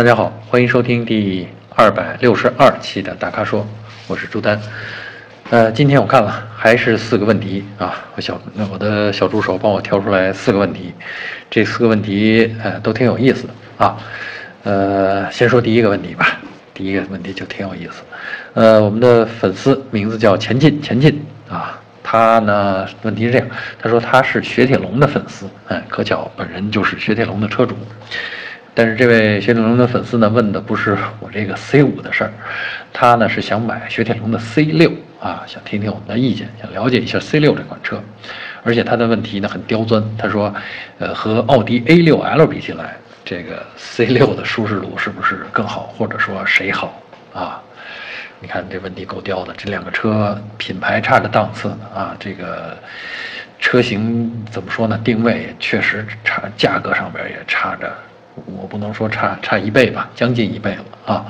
大家好，欢迎收听第二百六十二期的大咖说，我是朱丹。呃，今天我看了，还是四个问题啊，我小那我的小助手帮我挑出来四个问题，这四个问题呃都挺有意思啊。呃，先说第一个问题吧，第一个问题就挺有意思。呃，我们的粉丝名字叫前进前进啊，他呢问题是这样，他说他是雪铁龙的粉丝，哎，可巧本人就是雪铁龙的车主。但是这位雪铁龙的粉丝呢，问的不是我这个 C 五的事儿，他呢是想买雪铁龙的 C 六啊，想听听我们的意见，想了解一下 C 六这款车。而且他的问题呢很刁钻，他说，呃，和奥迪 A 六 L 比起来，这个 C 六的舒适度是不是更好，或者说谁好啊？你看这问题够刁的，这两个车品牌差着档次呢啊，这个车型怎么说呢？定位确实差，价格上边也差着。我不能说差差一倍吧，将近一倍了啊！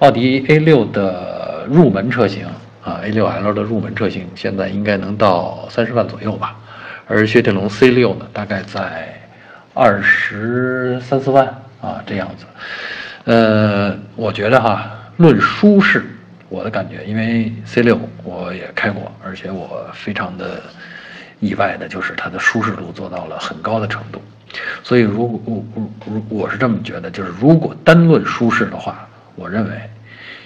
奥迪 A 六的入门车型啊，A 六 L 的入门车型现在应该能到三十万左右吧，而雪铁龙 C 六呢，大概在二十三四万啊这样子。呃，我觉得哈，论舒适，我的感觉，因为 C 六我也开过，而且我非常的意外的就是它的舒适度做到了很高的程度。所以，如果我我我是这么觉得，就是如果单论舒适的话，我认为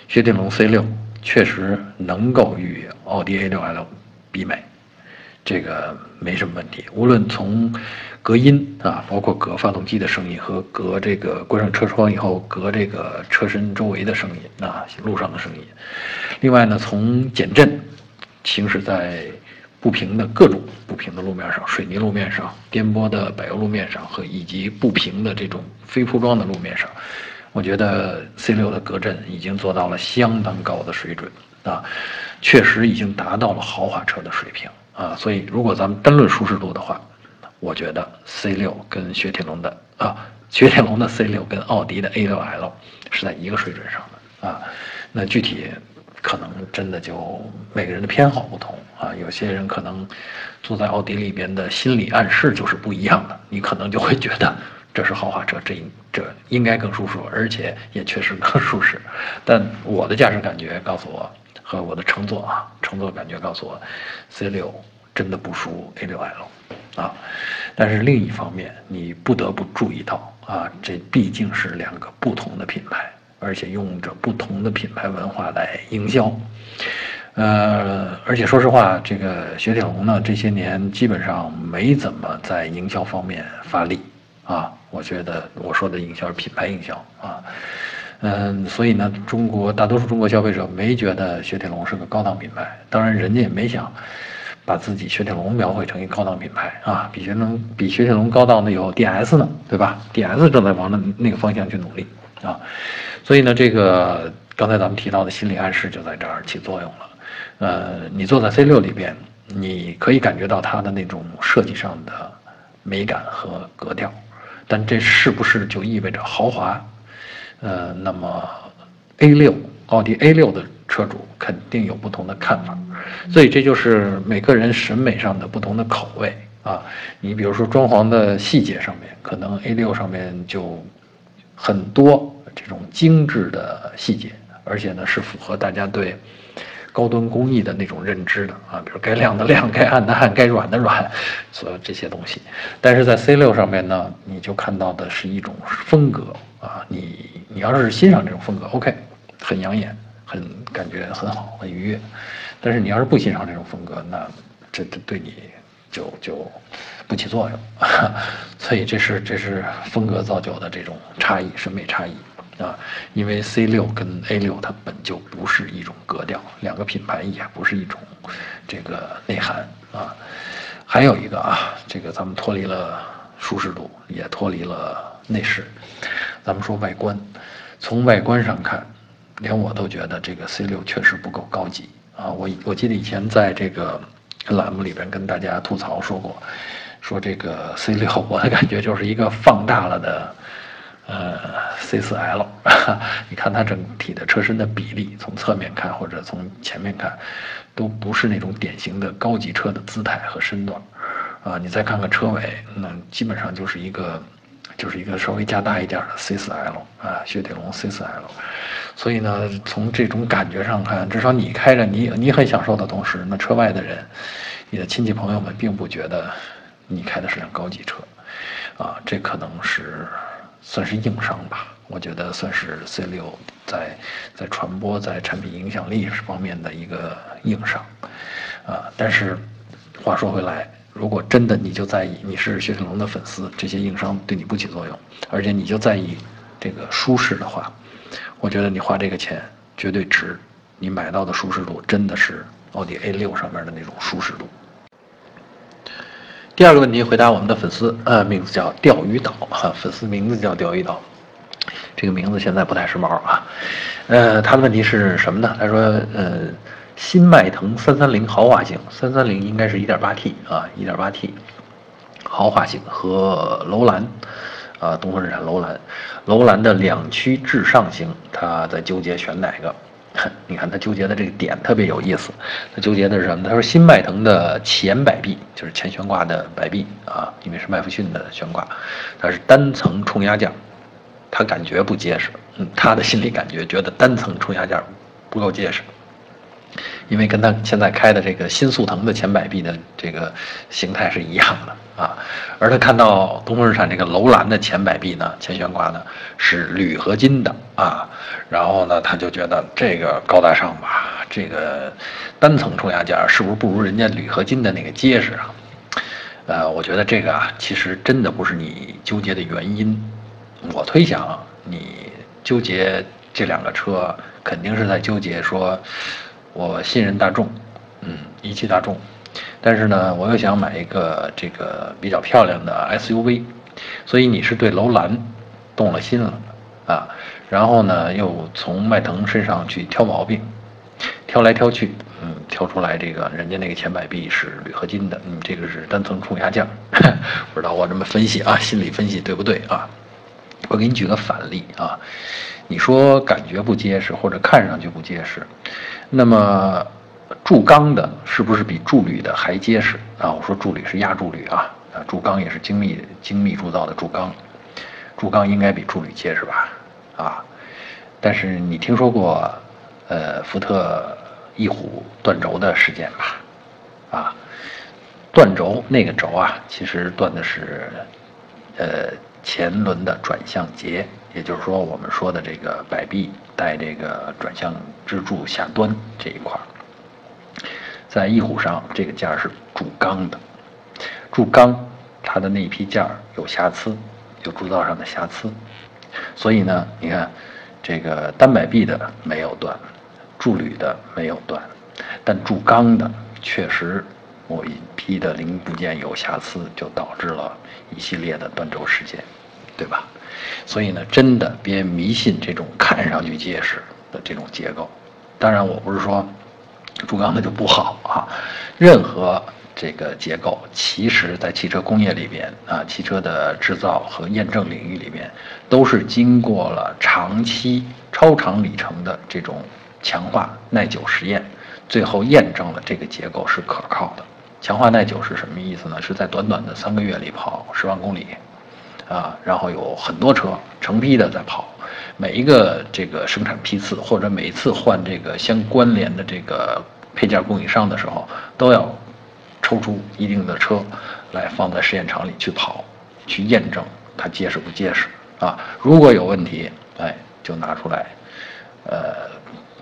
雪铁龙 C 六确实能够与奥迪 A 六 L 比美，这个没什么问题。无论从隔音啊，包括隔发动机的声音和隔这个关上车窗以后隔这个车身周围的声音啊，路上的声音。另外呢，从减震，行驶在。不平的各种不平的路面上，水泥路面上、颠簸的柏油路面上和以及不平的这种非铺装的路面上，我觉得 C 六的隔震已经做到了相当高的水准啊，确实已经达到了豪华车的水平啊。所以，如果咱们单论舒适度的话，我觉得 C 六跟雪铁龙的啊，雪铁龙的 C 六跟奥迪的 A 六 L 是在一个水准上的啊。那具体。可能真的就每个人的偏好不同啊，有些人可能坐在奥迪里边的心理暗示就是不一样的，你可能就会觉得这是豪华车，这这应该更舒适，而且也确实更舒适。但我的驾驶感觉告诉我，和我的乘坐啊，乘坐感觉告诉我，C6 真的不输 A6L 啊。但是另一方面，你不得不注意到啊，这毕竟是两个不同的品牌。而且用着不同的品牌文化来营销，呃，而且说实话，这个雪铁龙呢，这些年基本上没怎么在营销方面发力啊。我觉得我说的营销是品牌营销啊，嗯，所以呢，中国大多数中国消费者没觉得雪铁龙是个高档品牌，当然人家也没想把自己雪铁龙描绘成一个高档品牌啊。比雪铁龙比雪铁龙高档的有 DS 呢，对吧？DS 正在往那那个方向去努力啊。所以呢，这个刚才咱们提到的心理暗示就在这儿起作用了。呃，你坐在 C6 里边，你可以感觉到它的那种设计上的美感和格调，但这是不是就意味着豪华？呃，那么 A6 奥迪 A6 的车主肯定有不同的看法。所以这就是每个人审美上的不同的口味啊。你比如说装潢的细节上面，可能 A6 上面就很多。这种精致的细节，而且呢是符合大家对高端工艺的那种认知的啊，比如该亮的亮，该暗的暗，该软的软，所有这些东西。但是在 C 六上面呢，你就看到的是一种风格啊，你你要是欣赏这种风格，OK，很养眼，很感觉很好，很愉悦。但是你要是不欣赏这种风格，那这这对你就就。不起作用，所以这是这是风格造就的这种差异，审美差异啊。因为 C 六跟 A 六它本就不是一种格调，两个品牌也不是一种这个内涵啊。还有一个啊，这个咱们脱离了舒适度，也脱离了内饰，咱们说外观。从外观上看，连我都觉得这个 C 六确实不够高级啊。我我记得以前在这个栏目里边跟大家吐槽说过。说这个 C 六，我的感觉就是一个放大了的，呃，C 四 L。你看它整体的车身的比例，从侧面看或者从前面看，都不是那种典型的高级车的姿态和身段。啊，你再看看车尾，那基本上就是一个就是一个稍微加大一点的 C4L 啊，雪铁龙 C4L。所以呢，从这种感觉上看，至少你开着你你很享受的同时，那车外的人，你的亲戚朋友们并不觉得你开的是辆高级车，啊，这可能是算是硬伤吧。我觉得算是 C6 在在传播在产品影响力方面的一个硬伤，啊，但是话说回来，如果真的你就在意你是雪铁龙的粉丝，这些硬伤对你不起作用，而且你就在意这个舒适的话，我觉得你花这个钱绝对值，你买到的舒适度真的是奥迪 A6 上面的那种舒适度。第二个问题回答我们的粉丝，呃，名字叫钓鱼岛，哈，粉丝名字叫钓鱼岛。这个名字现在不太时髦啊，呃，他的问题是什么呢？他说，呃，新迈腾三三零豪华型，三三零应该是一点八 T 啊，一点八 T 豪华型和楼兰，啊，东风日产楼兰，楼兰的两驱至上型，他在纠结选哪个？你看他纠结的这个点特别有意思，他纠结的是什么？他说新迈腾的前摆臂就是前悬挂的摆臂啊，因为是麦弗逊的悬挂，它是单层冲压件。他感觉不结实，嗯，他的心理感觉觉得单层冲压件不够结实，因为跟他现在开的这个新速腾的前摆臂的这个形态是一样的啊，而他看到东风日产这个楼兰的前摆臂呢，前悬挂呢是铝合金的啊，然后呢他就觉得这个高大上吧，这个单层冲压件是不是不如人家铝合金的那个结实啊？呃，我觉得这个啊，其实真的不是你纠结的原因。我推想，你纠结这两个车，肯定是在纠结说，我信任大众，嗯，一汽大众，但是呢，我又想买一个这个比较漂亮的 SUV，所以你是对楼兰动了心了啊，然后呢，又从迈腾身上去挑毛病，挑来挑去，嗯，挑出来这个人家那个前摆臂是铝合金的，嗯，这个是单层冲压件，不知道我这么分析啊，心理分析对不对啊？我给你举个反例啊，你说感觉不结实或者看上去不结实，那么铸钢的是不是比铸铝的还结实啊？我说铸铝是压铸铝啊，啊铸钢也是精密精密铸造的铸钢，铸钢应该比铸铝结实吧？啊，但是你听说过呃福特翼虎断轴的事件吧？啊，断轴那个轴啊，其实断的是呃。前轮的转向节，也就是说我们说的这个摆臂带这个转向支柱下端这一块儿，在翼虎上这个件儿是铸钢的，铸钢它的那一批件儿有瑕疵，有铸造上的瑕疵，所以呢，你看这个单摆臂的没有断，铸铝的没有断，但铸钢的确实某一批的零部件有瑕疵，就导致了一系列的断轴事件。对吧？所以呢，真的别迷信这种看上去结实的这种结构。当然，我不是说铸钢的就不好啊。任何这个结构，其实在汽车工业里边啊，汽车的制造和验证领域里边，都是经过了长期、超长里程的这种强化耐久实验，最后验证了这个结构是可靠的。强化耐久是什么意思呢？是在短短的三个月里跑十万公里。啊，然后有很多车成批的在跑，每一个这个生产批次或者每一次换这个相关联的这个配件供应商的时候，都要抽出一定的车来放在试验场里去跑，去验证它结实不结实啊。如果有问题，哎，就拿出来，呃，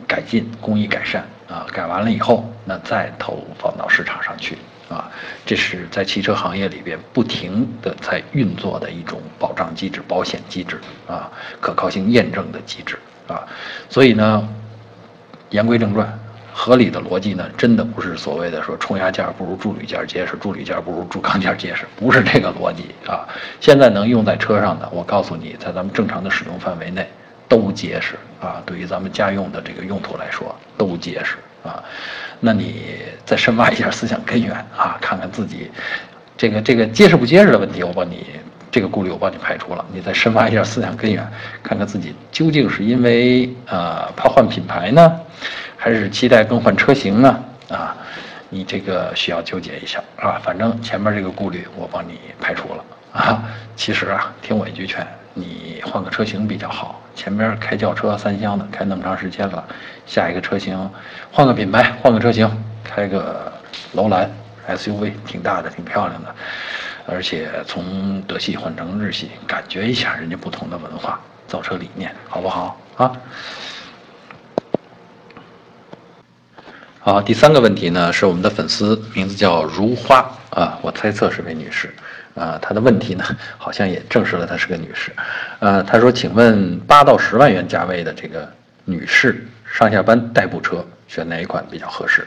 改进工艺改善啊，改完了以后，那再投放到市场上去。啊，这是在汽车行业里边不停的在运作的一种保障机制、保险机制啊，可靠性验证的机制啊。所以呢，言归正传，合理的逻辑呢，真的不是所谓的说冲压件不如铸铝件结实，铸铝件不如铸钢件结实，不是这个逻辑啊。现在能用在车上的，我告诉你，在咱们正常的使用范围内都结实啊。对于咱们家用的这个用途来说，都结实。啊，那你再深挖一下思想根源啊，看看自己这个这个结实不结实的问题，我帮你这个顾虑我帮你排除了。你再深挖一下思想根源，看看自己究竟是因为呃怕换品牌呢，还是期待更换车型呢？啊，你这个需要纠结一下啊。反正前面这个顾虑我帮你排除了啊，其实啊，听我一句劝，你换个车型比较好。前边开轿车三厢的，开那么长时间了，下一个车型换个品牌，换个车型，开个楼兰 SUV，挺大的，挺漂亮的，而且从德系换成日系，感觉一下人家不同的文化造车理念，好不好啊？好，第三个问题呢，是我们的粉丝名字叫如花啊，我猜测是位女士。啊，他的问题呢，好像也证实了她是个女士。呃，他说：“请问八到十万元价位的这个女士上下班代步车选哪一款比较合适？”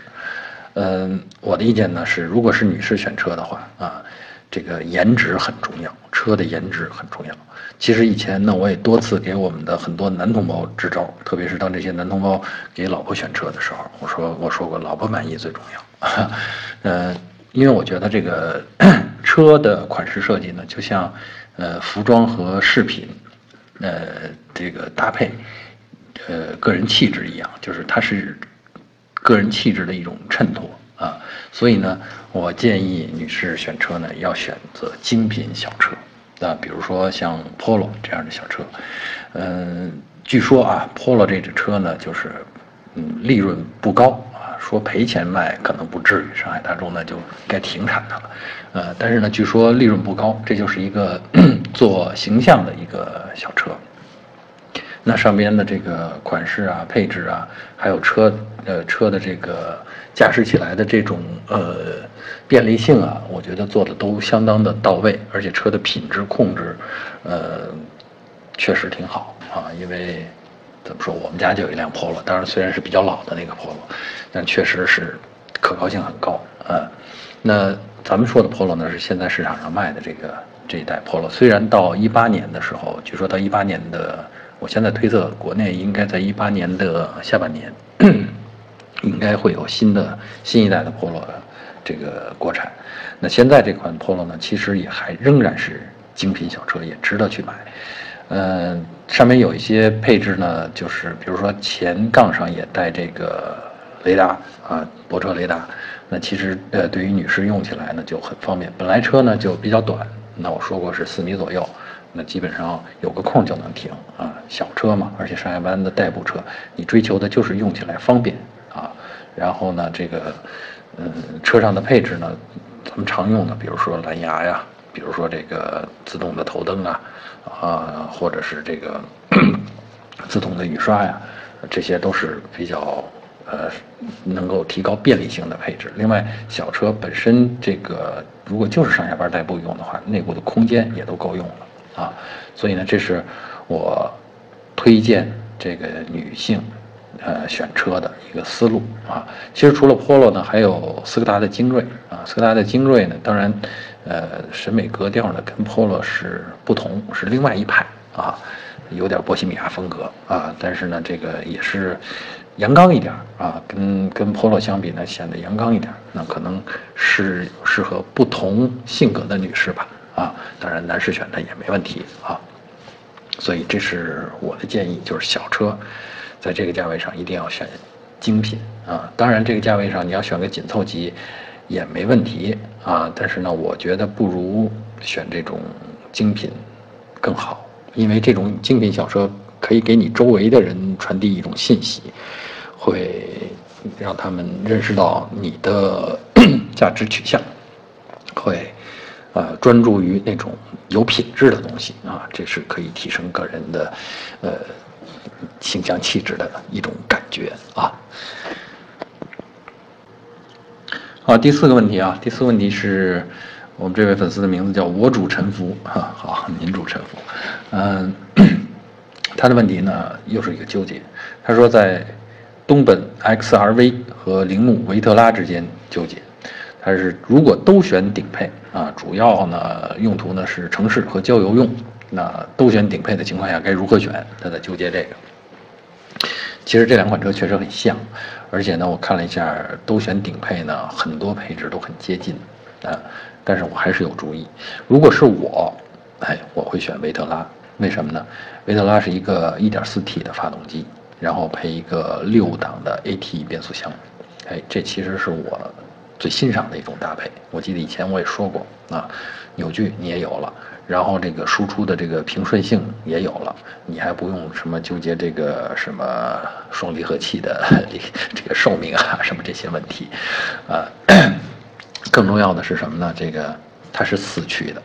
嗯，我的意见呢是，如果是女士选车的话，啊，这个颜值很重要，车的颜值很重要。其实以前呢，我也多次给我们的很多男同胞支招，特别是当这些男同胞给老婆选车的时候，我说我说过，老婆满意最重要。嗯。因为我觉得这个车的款式设计呢，就像，呃，服装和饰品，呃，这个搭配，呃，个人气质一样，就是它是个人气质的一种衬托啊。所以呢，我建议女士选车呢，要选择精品小车啊，比如说像 Polo 这样的小车。嗯，据说啊，Polo 这只车呢，就是嗯，利润不高。说赔钱卖可能不至于，上海大众呢就该停产它了，呃，但是呢，据说利润不高，这就是一个 做形象的一个小车。那上边的这个款式啊、配置啊，还有车呃车的这个驾驶起来的这种呃便利性啊，我觉得做的都相当的到位，而且车的品质控制，呃，确实挺好啊，因为。怎么说？我们家就有一辆 Polo，当然虽然是比较老的那个 Polo，但确实是可靠性很高啊。那咱们说的 Polo 呢，是现在市场上卖的这个这一代 Polo。虽然到一八年的时候，据说到一八年的，我现在推测国内应该在一八年的下半年，应该会有新的新一代的 Polo 这个国产。那现在这款 Polo 呢，其实也还仍然是精品小车，也值得去买。嗯，上面有一些配置呢，就是比如说前杠上也带这个雷达啊，泊车雷达。那其实呃，对于女士用起来呢就很方便。本来车呢就比较短，那我说过是四米左右，那基本上有个空就能停啊。小车嘛，而且上下班的代步车，你追求的就是用起来方便啊。然后呢，这个嗯，车上的配置呢，咱们常用的，比如说蓝牙呀，比如说这个自动的头灯啊。啊，或者是这个 自动的雨刷呀，这些都是比较呃能够提高便利性的配置。另外，小车本身这个如果就是上下班代步用的话，内部的空间也都够用了啊。所以呢，这是我推荐这个女性呃选车的一个思路啊。其实除了 Polo 呢，还有斯柯达的精锐啊。斯柯达的精锐呢，当然。呃，审美格调呢跟 Polo 是不同，是另外一派啊，有点波西米亚风格啊，但是呢，这个也是阳刚一点啊，跟跟 Polo 相比呢，显得阳刚一点，那可能是适合不同性格的女士吧啊，当然男士选它也没问题啊，所以这是我的建议，就是小车，在这个价位上一定要选精品啊，当然这个价位上你要选个紧凑级。也没问题啊，但是呢，我觉得不如选这种精品更好，因为这种精品小车可以给你周围的人传递一种信息，会让他们认识到你的 价值取向，会呃专注于那种有品质的东西啊，这是可以提升个人的呃形象气质的一种感觉啊。好，第四个问题啊，第四个问题是我们这位粉丝的名字叫我主沉浮哈，好，您主沉浮，嗯，他的问题呢又是一个纠结，他说在东本 XRV 和铃木维特拉之间纠结，他是如果都选顶配啊，主要呢用途呢是城市和郊游用，那都选顶配的情况下该如何选？他在纠结这个。其实这两款车确实很像。而且呢，我看了一下，都选顶配呢，很多配置都很接近，啊，但是我还是有注意。如果是我，哎，我会选维特拉，为什么呢？维特拉是一个 1.4T 的发动机，然后配一个六档的 AT 变速箱，哎，这其实是我最欣赏的一种搭配。我记得以前我也说过啊，扭矩你也有了，然后这个输出的这个平顺性也有了，你还不用什么纠结这个什么双离合器的这个寿命啊，什么这些问题，啊，更重要的是什么呢？这个它是四驱的，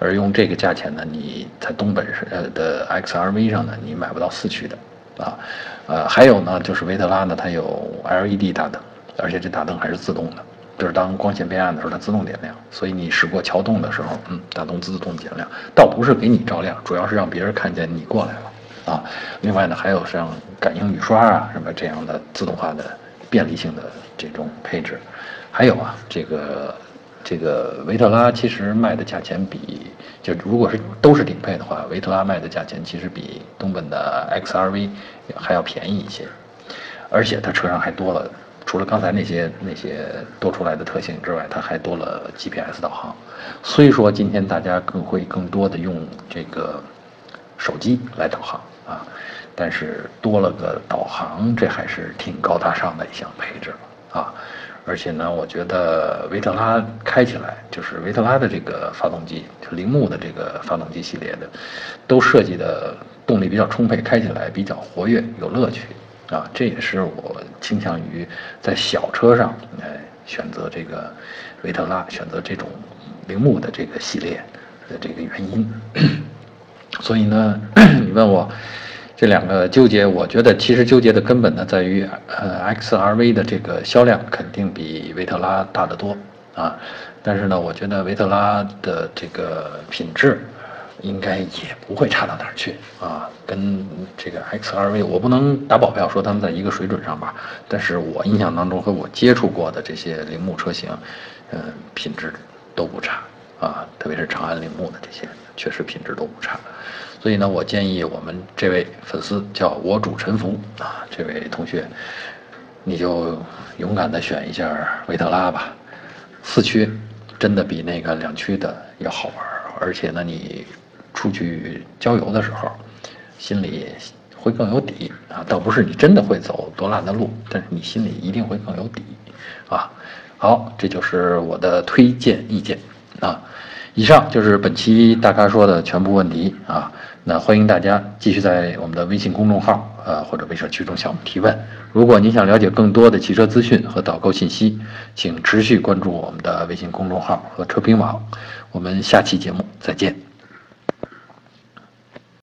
而用这个价钱呢，你在东本是呃的 XRV 上呢，你买不到四驱的，啊，呃，还有呢，就是维特拉呢，它有 LED 大灯，而且这大灯还是自动的。就是当光线变暗的时候，它自动点亮，所以你驶过桥洞的时候，嗯，大灯自动点亮，倒不是给你照亮，主要是让别人看见你过来了，啊。另外呢，还有像感应雨刷啊什么这样的自动化的便利性的这种配置，还有啊，这个这个维特拉其实卖的价钱比就如果是都是顶配的话，维特拉卖的价钱其实比东本的 XRV 还要便宜一些，而且它车上还多了。除了刚才那些那些多出来的特性之外，它还多了 GPS 导航。虽说今天大家更会更多的用这个手机来导航啊，但是多了个导航，这还是挺高大上的一项配置啊。而且呢，我觉得维特拉开起来就是维特拉的这个发动机，就铃木的这个发动机系列的，都设计的动力比较充沛，开起来比较活跃，有乐趣。啊，这也是我倾向于在小车上，哎，选择这个维特拉，选择这种铃木的这个系列的这个原因。所以呢，你问我这两个纠结，我觉得其实纠结的根本呢，在于呃，XRV 的这个销量肯定比维特拉大得多啊。但是呢，我觉得维特拉的这个品质。应该也不会差到哪儿去啊，跟这个 XRV 我不能打保票说他们在一个水准上吧，但是我印象当中和我接触过的这些铃木车型，嗯，品质都不差啊，特别是长安铃木的这些，确实品质都不差。所以呢，我建议我们这位粉丝叫我主沉浮啊，这位同学，你就勇敢的选一下维特拉吧，四驱真的比那个两驱的要好玩，而且呢你。出去郊游的时候，心里会更有底啊！倒不是你真的会走多烂的路，但是你心里一定会更有底啊！好，这就是我的推荐意见啊！以上就是本期大咖说的全部问题啊！那欢迎大家继续在我们的微信公众号呃或者微社区中向我们提问。如果您想了解更多的汽车资讯和导购信息，请持续关注我们的微信公众号和车评网。我们下期节目再见。